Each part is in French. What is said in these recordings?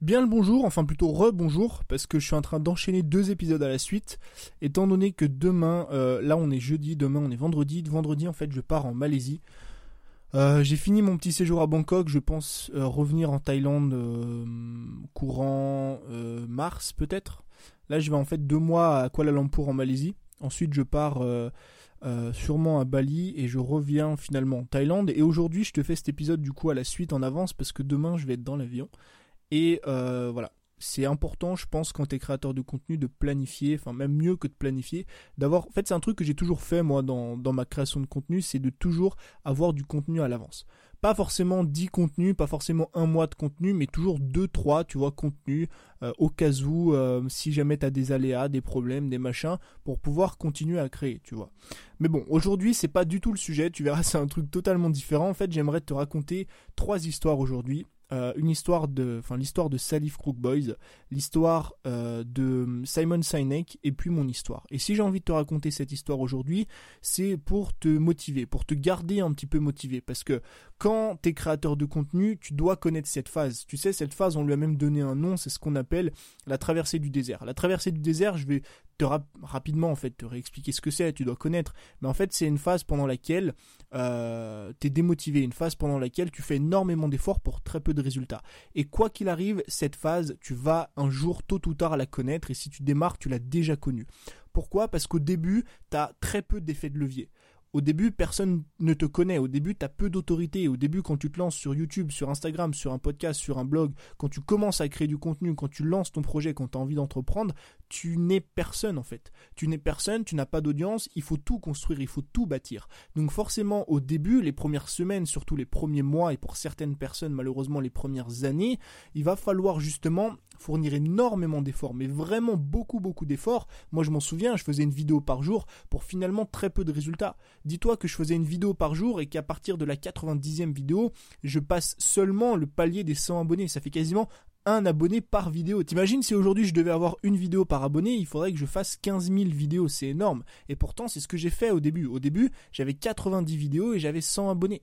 Bien le bonjour, enfin plutôt re-bonjour, parce que je suis en train d'enchaîner deux épisodes à la suite, étant donné que demain, euh, là on est jeudi, demain on est vendredi, vendredi en fait je pars en Malaisie. Euh, j'ai fini mon petit séjour à Bangkok, je pense euh, revenir en Thaïlande courant mars peut-être. Là je vais en fait deux mois à Kuala Lumpur en Malaisie. Ensuite je pars sûrement à Bali et je reviens finalement en Thaïlande. Et aujourd'hui je te fais cet épisode du coup à la suite en avance parce que demain je vais être dans l'avion. Et euh, voilà, c'est important, je pense, quand tu es créateur de contenu, de planifier, enfin même mieux que de planifier, d'avoir... En fait, c'est un truc que j'ai toujours fait, moi, dans, ma création de contenu, c'est de toujours avoir du contenu à l'avance. Pas forcément 10 contenus, pas forcément un mois de contenu, mais toujours 2-3, tu vois, contenus, euh, au cas où, euh, si jamais tu as des aléas, des problèmes, des machins, pour pouvoir continuer à créer, tu vois. Mais bon, aujourd'hui, c'est pas du tout le sujet, tu verras, c'est un truc totalement différent. En fait, j'aimerais te raconter trois histoires aujourd'hui euh, une histoire de, enfin l'histoire de Salif Crook Boys, l'histoire euh, de Simon Sinek et puis mon histoire. Et si j'ai envie de te raconter cette histoire aujourd'hui, c'est pour te motiver, pour te garder un petit peu motivé, parce que quand tu es créateur de contenu, tu dois connaître cette phase. Tu sais, cette phase, on lui a même donné un nom, c'est ce qu'on appelle la traversée du désert. La traversée du désert, je vais te rapidement en fait te réexpliquer ce que c'est, tu dois connaître. Mais en fait, c'est une phase pendant laquelle euh, tu es démotivé, une phase pendant laquelle tu fais énormément d'efforts pour très peu de résultats. Et quoi qu'il arrive, cette phase, tu vas un jour, tôt ou tard, la connaître. Et si tu démarres, tu l'as déjà connue. Pourquoi? Parce qu'au début, tu as très peu d'effets de levier. Au début, personne ne te connaît. Au début, tu as peu d'autorité. Au début, quand tu te lances sur YouTube, sur Instagram, sur un podcast, sur un blog, quand tu commences à créer du contenu, quand tu lances ton projet, quand tu as envie d'entreprendre, tu n'es personne en fait. Tu n'es personne, tu n'as pas d'audience, il faut tout construire, il faut tout bâtir. Donc forcément, au début, les premières semaines, surtout les premiers mois et pour certaines personnes, malheureusement, les premières années, il va falloir justement fournir énormément d'efforts, mais vraiment beaucoup beaucoup d'efforts. Moi je m'en souviens, je faisais une vidéo par jour pour finalement très peu de résultats. Dis-toi que je faisais une vidéo par jour et qu'à partir de la 90e vidéo, je passe seulement le palier des 100 abonnés. Ça fait quasiment un abonné par vidéo. T'imagines si aujourd'hui je devais avoir une vidéo par abonné, il faudrait que je fasse 15 000 vidéos, c'est énorme. Et pourtant c'est ce que j'ai fait au début. Au début j'avais 90 vidéos et j'avais 100 abonnés.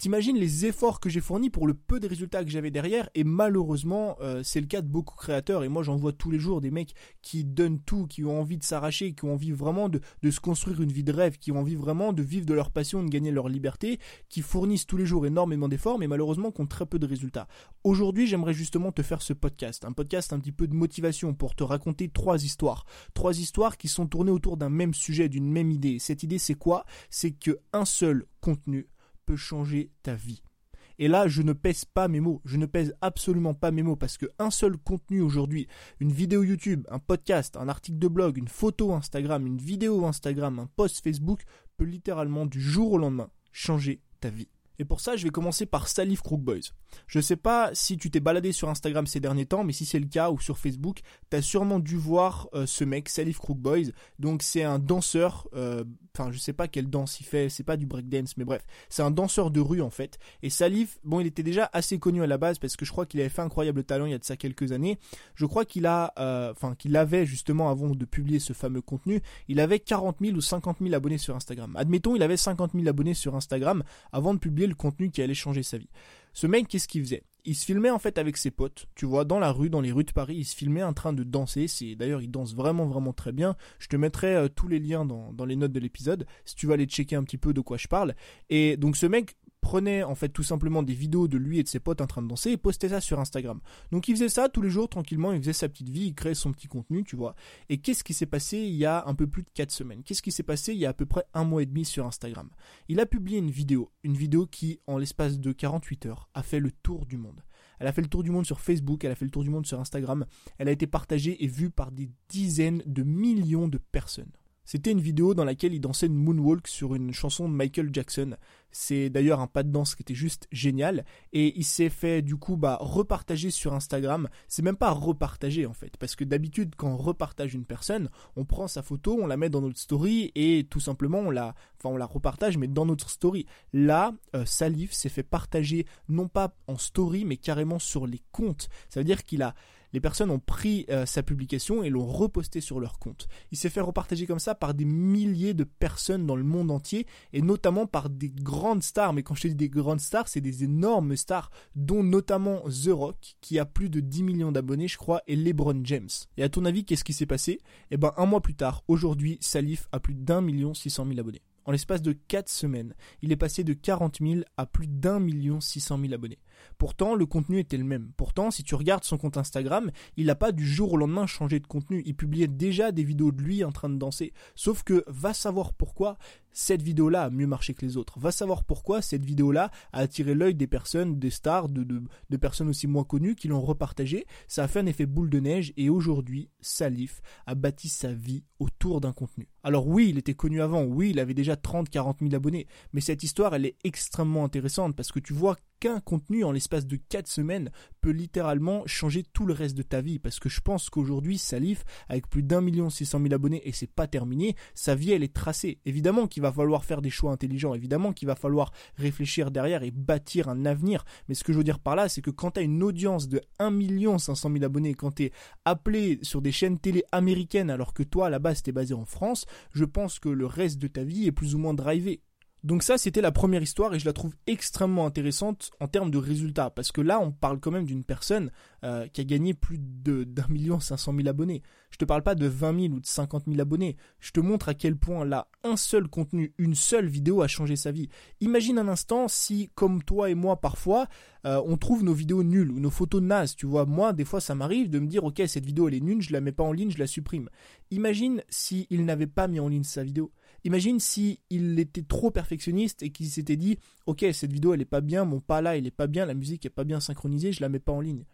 T'imagines les efforts que j'ai fournis pour le peu de résultats que j'avais derrière et malheureusement euh, c'est le cas de beaucoup de créateurs et moi j'en vois tous les jours des mecs qui donnent tout, qui ont envie de s'arracher, qui ont envie vraiment de, se construire une vie de rêve, qui ont envie vraiment de vivre de leur passion, de gagner leur liberté, qui fournissent tous les jours énormément d'efforts mais malheureusement qui ont très peu de résultats. Aujourd'hui j'aimerais justement te faire ce podcast, un podcast un petit peu de motivation pour te raconter trois histoires, trois histoires qui sont tournées autour d'un même sujet, d'une même idée. Cette idée c'est quoi? C'est que un seul contenu changer ta vie. Et là, je ne pèse pas mes mots, je ne pèse absolument pas mes mots parce que un seul contenu aujourd'hui, une vidéo YouTube, un podcast, un article de blog, une photo Instagram, une vidéo Instagram, un post Facebook peut littéralement du jour au lendemain changer ta vie. Et pour ça, je vais commencer par Salif Crook Boys. Je sais pas si tu t'es baladé sur Instagram ces derniers temps, mais si c'est le cas ou sur Facebook, t'as sûrement dû voir euh, ce mec, Salif Crook Boys. Donc c'est un danseur, euh, enfin je sais pas quelle danse il fait, c'est pas du breakdance, mais bref, c'est un danseur de rue en fait. Et Salif, bon, il était déjà assez connu à la base parce que je crois qu'il avait fait incroyable talent il y a de ça quelques années. Je crois qu'il a, euh, enfin qu'il avait justement avant de publier ce fameux contenu, il avait 40 000 ou 50 000 abonnés sur Instagram. Admettons, il avait 50 000 abonnés sur Instagram avant de publier le contenu qui allait changer sa vie. Ce mec, qu'est-ce qu'il faisait? Il se filmait en fait avec ses potes, tu vois, dans la rue, dans les rues de Paris, il se filmait en train de danser. C'est d'ailleurs, il danse vraiment vraiment très bien. Je te mettrai euh, tous les liens dans, dans les notes de l'épisode si tu vas aller checker un petit peu de quoi je parle. Et donc ce mec prenait en fait tout simplement des vidéos de lui et de ses potes en train de danser et postait ça sur Instagram. Donc il faisait ça tous les jours tranquillement, il faisait sa petite vie, il créait son petit contenu, tu vois. Et qu'est-ce qui s'est passé il y a un peu plus de 4 semaines? Qu'est-ce qui s'est passé il y a à peu près un mois et demi sur Instagram? Il a publié une vidéo, une vidéo qui en l'espace de 48 heures a fait le tour du monde. Elle a fait le tour du monde sur Facebook, elle a fait le tour du monde sur Instagram, elle a été partagée et vue par des dizaines de millions de personnes. C'était une vidéo dans laquelle il dansait une moonwalk sur une chanson de Michael Jackson. C'est d'ailleurs un pas de danse qui était juste génial. Et il s'est fait du coup bah, repartager sur Instagram. C'est même pas repartager en fait. Parce que d'habitude quand on repartage une personne, on prend sa photo, on la met dans notre story et tout simplement on la, enfin on la repartage mais dans notre story. Là, euh, Salif s'est fait partager non pas en story mais carrément sur les comptes. Ça veut dire qu'il a Les personnes ont pris euh, sa publication et l'ont reposté sur leur compte. Il s'est fait repartager comme ça par des milliers de personnes dans le monde entier et notamment par des grandes stars. Mais quand je dis des grandes stars, c'est des énormes stars, dont notamment The Rock, qui a plus de 10 millions d'abonnés, je crois, et LeBron James. Et à ton avis, qu'est-ce qui s'est passé? Eh ben, un mois plus tard, aujourd'hui, Salif a plus d'un million six cent mille abonnés. En l'espace de 4 semaines, il est passé de 40 000 à plus d'un million six cent mille abonnés. Pourtant, le contenu était le même. Pourtant, si tu regardes son compte Instagram, il n'a pas du jour au lendemain changé de contenu. Il publiait déjà des vidéos de lui en train de danser. Sauf que, va savoir pourquoi, cette vidéo-là a mieux marché que les autres. Va savoir pourquoi cette vidéo-là a attiré l'œil des personnes, des stars, de, personnes aussi moins connues qui l'ont repartagé. Ça a fait un effet boule de neige et aujourd'hui, Salif a bâti sa vie autour d'un contenu. Alors oui, il était connu avant, oui, il avait déjà 30-40 000 abonnés, mais cette histoire, elle est extrêmement intéressante parce que tu vois qu'un contenu en l'espace de 4 semaines peut littéralement changer tout le reste de ta vie. Parce que je pense qu'aujourd'hui, Salif, avec plus d'un million six cent mille abonnés, et c'est pas terminé, sa vie elle est tracée. Évidemment qu'il va falloir faire des choix intelligents, évidemment qu'il va falloir réfléchir derrière et bâtir un avenir. Mais ce que je veux dire par là, c'est que quand tu as une audience de 1 million 500 000 abonnés, quand tu es appelé sur des chaînes télé américaines alors que toi à la base t'es basé en France, je pense que le reste de ta vie est plus ou moins drivé. Donc ça, c'était la première histoire et je la trouve extrêmement intéressante en termes de résultats. Parce que là, on parle quand même d'une personne euh, qui a gagné plus d'un million cinq cent mille abonnés. Je te parle pas de 20 000 ou de 50 000 abonnés. Je te montre à quel point là, un seul contenu, une seule vidéo a changé sa vie. Imagine un instant si, comme toi et moi parfois, euh, on trouve nos vidéos nulles ou nos photos nazes. Tu vois, moi, des fois, ça m'arrive de me dire, ok, cette vidéo elle est nulle, je la mets pas en ligne, je la supprime. Imagine s'il n'avait pas mis en ligne sa vidéo. Imagine si il était trop perfectionniste et qu'il s'était dit OK, cette vidéo elle est pas bien, mon pas là il est pas bien, la musique est pas bien synchronisée, je la mets pas en ligne.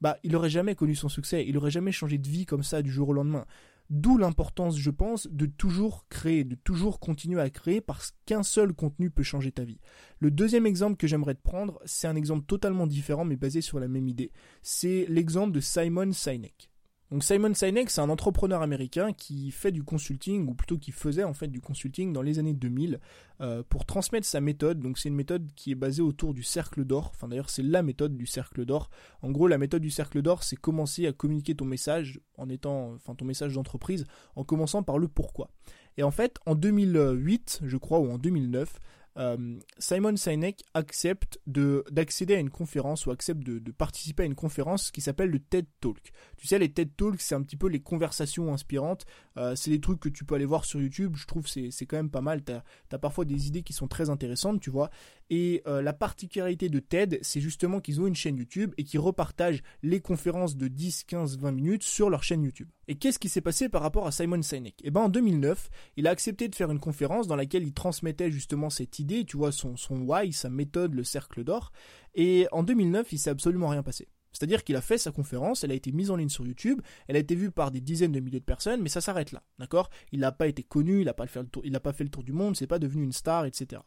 Bah, il aurait jamais connu son succès, il aurait jamais changé de vie comme ça du jour au lendemain. D'où l'importance, je pense, de toujours créer, de toujours continuer à créer parce qu'un seul contenu peut changer ta vie. Le deuxième exemple que j'aimerais te prendre, c'est un exemple totalement différent mais basé sur la même idée. C'est l'exemple de Simon Sinek. Donc Simon Sinek, c'est un entrepreneur américain qui fait du consulting, ou plutôt qui faisait en fait du consulting dans les années 2000 euh, pour transmettre sa méthode. Donc c'est une méthode qui est basée autour du cercle d'or. Enfin d'ailleurs c'est la méthode du cercle d'or. En gros la méthode du cercle d'or, c'est commencer à communiquer ton message en étant, ton message d'entreprise, en commençant par le pourquoi. Et en fait en 2008, je crois, ou en 2009, euh, Simon Sinek accepte d'accéder à une conférence ou accepte de, participer à une conférence qui s'appelle le TED Talk. Tu sais, les TED Talks, c'est un petit peu les conversations inspirantes. Euh, c'est des trucs que tu peux aller voir sur YouTube. Je trouve c'est c'est quand même pas mal. T'as as parfois des idées qui sont très intéressantes, tu vois. Et euh, la particularité de TED, c'est justement qu'ils ont une chaîne YouTube et qu'ils repartagent les conférences de 10, 15, 20 minutes sur leur chaîne YouTube. Et qu'est-ce qui s'est passé par rapport à Simon Sinek? Eh ben en 2009, il a accepté de faire une conférence dans laquelle il transmettait justement cette idée, tu vois, son, why, sa méthode, le cercle d'or. Et en 2009, il s'est absolument rien passé. C'est-à-dire qu'il a fait sa conférence, elle a été mise en ligne sur YouTube, elle a été vue par des dizaines de milliers de personnes, mais ça s'arrête là, d'accord? Il n'a pas été connu, il n'a pas, pas, fait le tour du monde, c'est pas devenu une star, etc.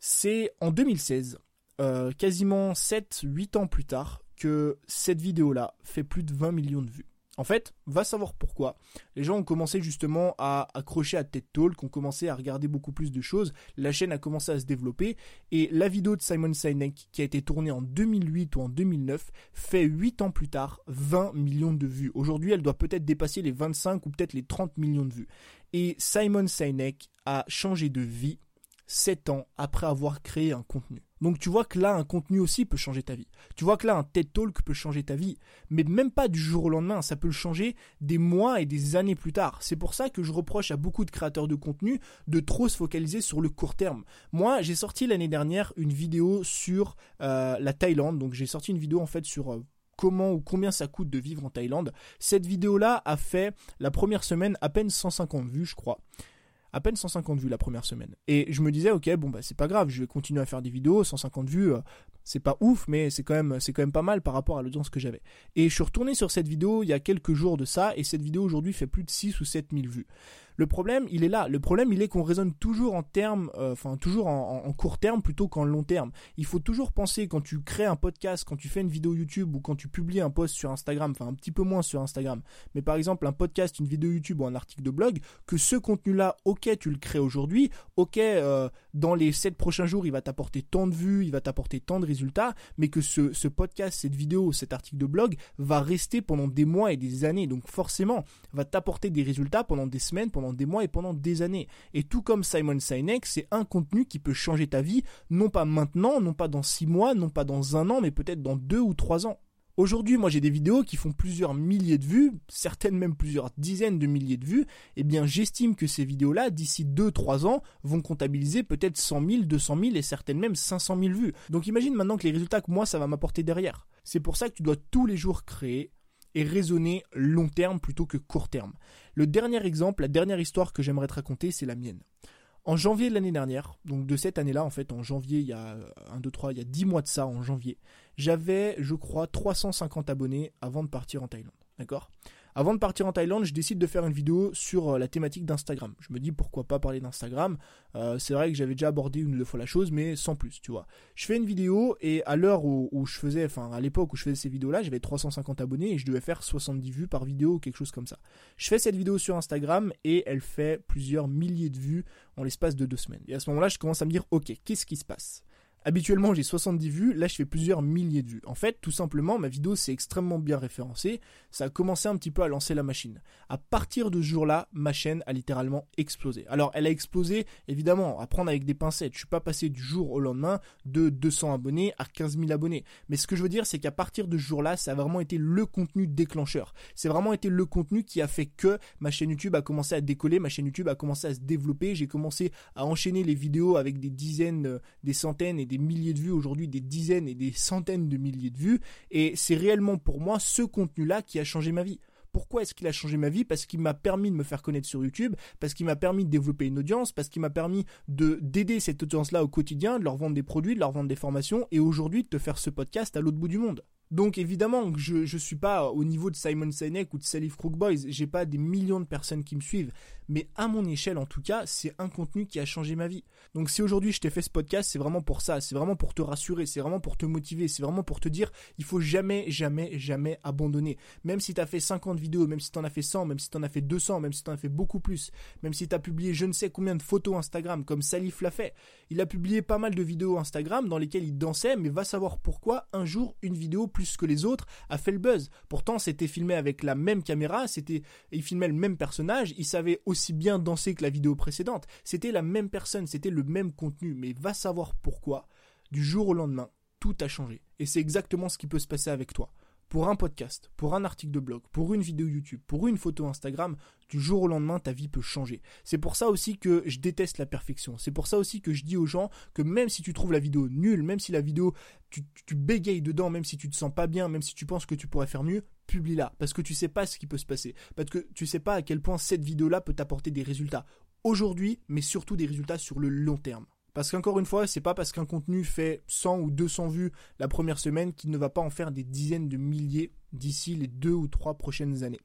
C'est en 2016, euh, quasiment 7-8 ans plus tard, que cette vidéo-là fait plus de 20 millions de vues. En fait, va savoir pourquoi. Les gens ont commencé justement à accrocher à TED Talk, ont commencé à regarder beaucoup plus de choses, la chaîne a commencé à se développer, et la vidéo de Simon Sinek, qui a été tournée en 2008 ou en 2009, fait 8 ans plus tard 20 millions de vues. Aujourd'hui, elle doit peut-être dépasser les 25 ou peut-être les 30 millions de vues. Et Simon Sinek a changé de vie 7 ans après avoir créé un contenu. Donc tu vois que là, un contenu aussi peut changer ta vie. Tu vois que là, un TED Talk peut changer ta vie. Mais même pas du jour au lendemain, ça peut le changer des mois et des années plus tard. C'est pour ça que je reproche à beaucoup de créateurs de contenu de trop se focaliser sur le court terme. Moi, j'ai sorti l'année dernière une vidéo sur euh, la Thaïlande. Donc j'ai sorti une vidéo en fait sur... Euh, comment ou combien ça coûte de vivre en Thaïlande. Cette vidéo-là a fait la première semaine à peine 150 vues, je crois à peine 150 vues la première semaine. Et je me disais, ok, bon, bah, c'est pas grave, je vais continuer à faire des vidéos, 150 vues, euh, c'est pas ouf, mais c'est quand c'est quand même pas mal par rapport à l'audience que j'avais. Et je suis retourné sur cette vidéo il y a quelques jours de ça, et cette vidéo aujourd'hui fait plus de 6 ou 7 000 vues. Le problème, il est là. Le problème, il est qu'on raisonne toujours en termes, euh, enfin toujours en, court terme plutôt qu'en long terme. Il faut toujours penser quand tu crées un podcast, quand tu fais une vidéo YouTube ou quand tu publies un post sur Instagram, enfin un petit peu moins sur Instagram, mais par exemple un podcast, une vidéo YouTube ou un article de blog, que ce contenu-là, ok, tu le crées aujourd'hui, ok, euh, dans les 7 prochains jours, il va t'apporter tant de vues, il va t'apporter tant de résultats, mais que ce, ce podcast, cette vidéo, cet article de blog va rester pendant des mois et des années. Donc forcément, va t'apporter des résultats pendant des semaines, pendant des mois et pendant des années. Et tout comme Simon Sinek, c'est un contenu qui peut changer ta vie, non pas maintenant, non pas dans six mois, non pas dans un an, mais peut-être dans deux ou trois ans. Aujourd'hui, moi j'ai des vidéos qui font plusieurs milliers de vues, certaines même plusieurs dizaines de milliers de vues, et eh bien j'estime que ces vidéos-là, d'ici 2-3 ans, vont comptabiliser peut-être 100 000, 200 000 et certaines même 500 000 vues. Donc imagine maintenant que les résultats que moi ça va m'apporter derrière. C'est pour ça que tu dois tous les jours créer et raisonner long terme plutôt que court terme. Le dernier exemple, la dernière histoire que j'aimerais te raconter, c'est la mienne. En janvier de l'année dernière, donc de cette année-là, en fait, en janvier, il y a 1, 2, 3, il y a 10 mois de ça, en janvier, j'avais, je crois, 350 abonnés avant de partir en Thaïlande. D'accord? Avant de partir en Thaïlande, je décide de faire une vidéo sur euh, la thématique d'Instagram. Je me dis pourquoi pas parler d'Instagram? Euh, c'est vrai que j'avais déjà abordé une ou deux fois la chose, mais sans plus, tu vois. Je fais une vidéo et à l'heure où, je faisais, enfin à l'époque où je faisais ces vidéos-là, j'avais 350 abonnés et je devais faire 70 vues par vidéo ou quelque chose comme ça. Je fais cette vidéo sur Instagram et elle fait plusieurs milliers de vues en l'espace de deux semaines. Et à ce moment-là, je commence à me dire, ok, qu'est-ce qui se passe? Habituellement, j'ai 70 vues, là je fais plusieurs milliers de vues. En fait, tout simplement, ma vidéo s'est extrêmement bien référencée, ça a commencé un petit peu à lancer la machine. À partir de ce jour-là, ma chaîne a littéralement explosé. Alors, elle a explosé, évidemment, à prendre avec des pincettes. Je suis pas passé du jour au lendemain de 200 abonnés à 15 000 abonnés. Mais ce que je veux dire, c'est qu'à partir de ce jour-là, ça a vraiment été le contenu déclencheur. C'est vraiment été le contenu qui a fait que ma chaîne YouTube a commencé à décoller, ma chaîne YouTube a commencé à se développer, j'ai commencé à enchaîner les vidéos avec des dizaines, euh, des centaines et des milliers de vues, aujourd'hui des dizaines et des centaines de milliers de vues. Et c'est réellement pour moi ce contenu-là qui a changé ma vie. Pourquoi est-ce qu'il a changé ma vie? Parce qu'il m'a permis de me faire connaître sur YouTube, parce qu'il m'a permis de développer une audience, parce qu'il m'a permis de d'aider cette audience-là au quotidien, de leur vendre des produits, de leur vendre des formations, et aujourd'hui de te faire ce podcast à l'autre bout du monde. Donc évidemment je ne suis pas au niveau de Simon Sinek ou de Salif Crook Boys, j'ai pas des millions de personnes qui me suivent, mais à mon échelle en tout cas, c'est un contenu qui a changé ma vie. Donc si aujourd'hui je t'ai fait ce podcast, c'est vraiment pour ça, c'est vraiment pour te rassurer, c'est vraiment pour te motiver, c'est vraiment pour te dire il faut jamais jamais jamais abandonner. Même si tu as fait 50 vidéos, même si tu en as fait 100, même si tu en as fait 200, même si tu en as fait beaucoup plus, même si tu as publié je ne sais combien de photos Instagram comme Salif l'a fait. Il a publié pas mal de vidéos Instagram dans lesquelles il dansait, mais va savoir pourquoi un jour une vidéo plus que les autres a fait le buzz. Pourtant, c'était filmé avec la même caméra, c'était, il filmait le même personnage, il savait aussi bien danser que la vidéo précédente. C'était la même personne, c'était le même contenu, mais va savoir pourquoi, du jour au lendemain, tout a changé. Et c'est exactement ce qui peut se passer avec toi pour un podcast, pour un article de blog, pour une vidéo YouTube, pour une photo Instagram, du jour au lendemain, ta vie peut changer. C'est pour ça aussi que je déteste la perfection. C'est pour ça aussi que je dis aux gens que même si tu trouves la vidéo nulle, même si la vidéo, tu, bégayes dedans, même si tu te sens pas bien, même si tu penses que tu pourrais faire mieux, publie-la. Parce que tu sais pas ce qui peut se passer. Parce que tu sais pas à quel point cette vidéo-là peut t'apporter des résultats aujourd'hui, mais surtout des résultats sur le long terme. Parce qu'encore une fois, c'est pas parce qu'un contenu fait 100 ou 200 vues la première semaine qu'il ne va pas en faire des dizaines de milliers d'ici les deux ou trois prochaines années.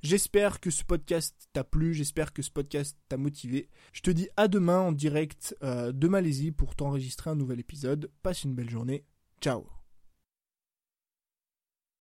J'espère que ce podcast t'a plu, j'espère que ce podcast t'a motivé. Je te dis à demain en direct euh, de Malaisie pour t'enregistrer un nouvel épisode. Passe une belle journée. Ciao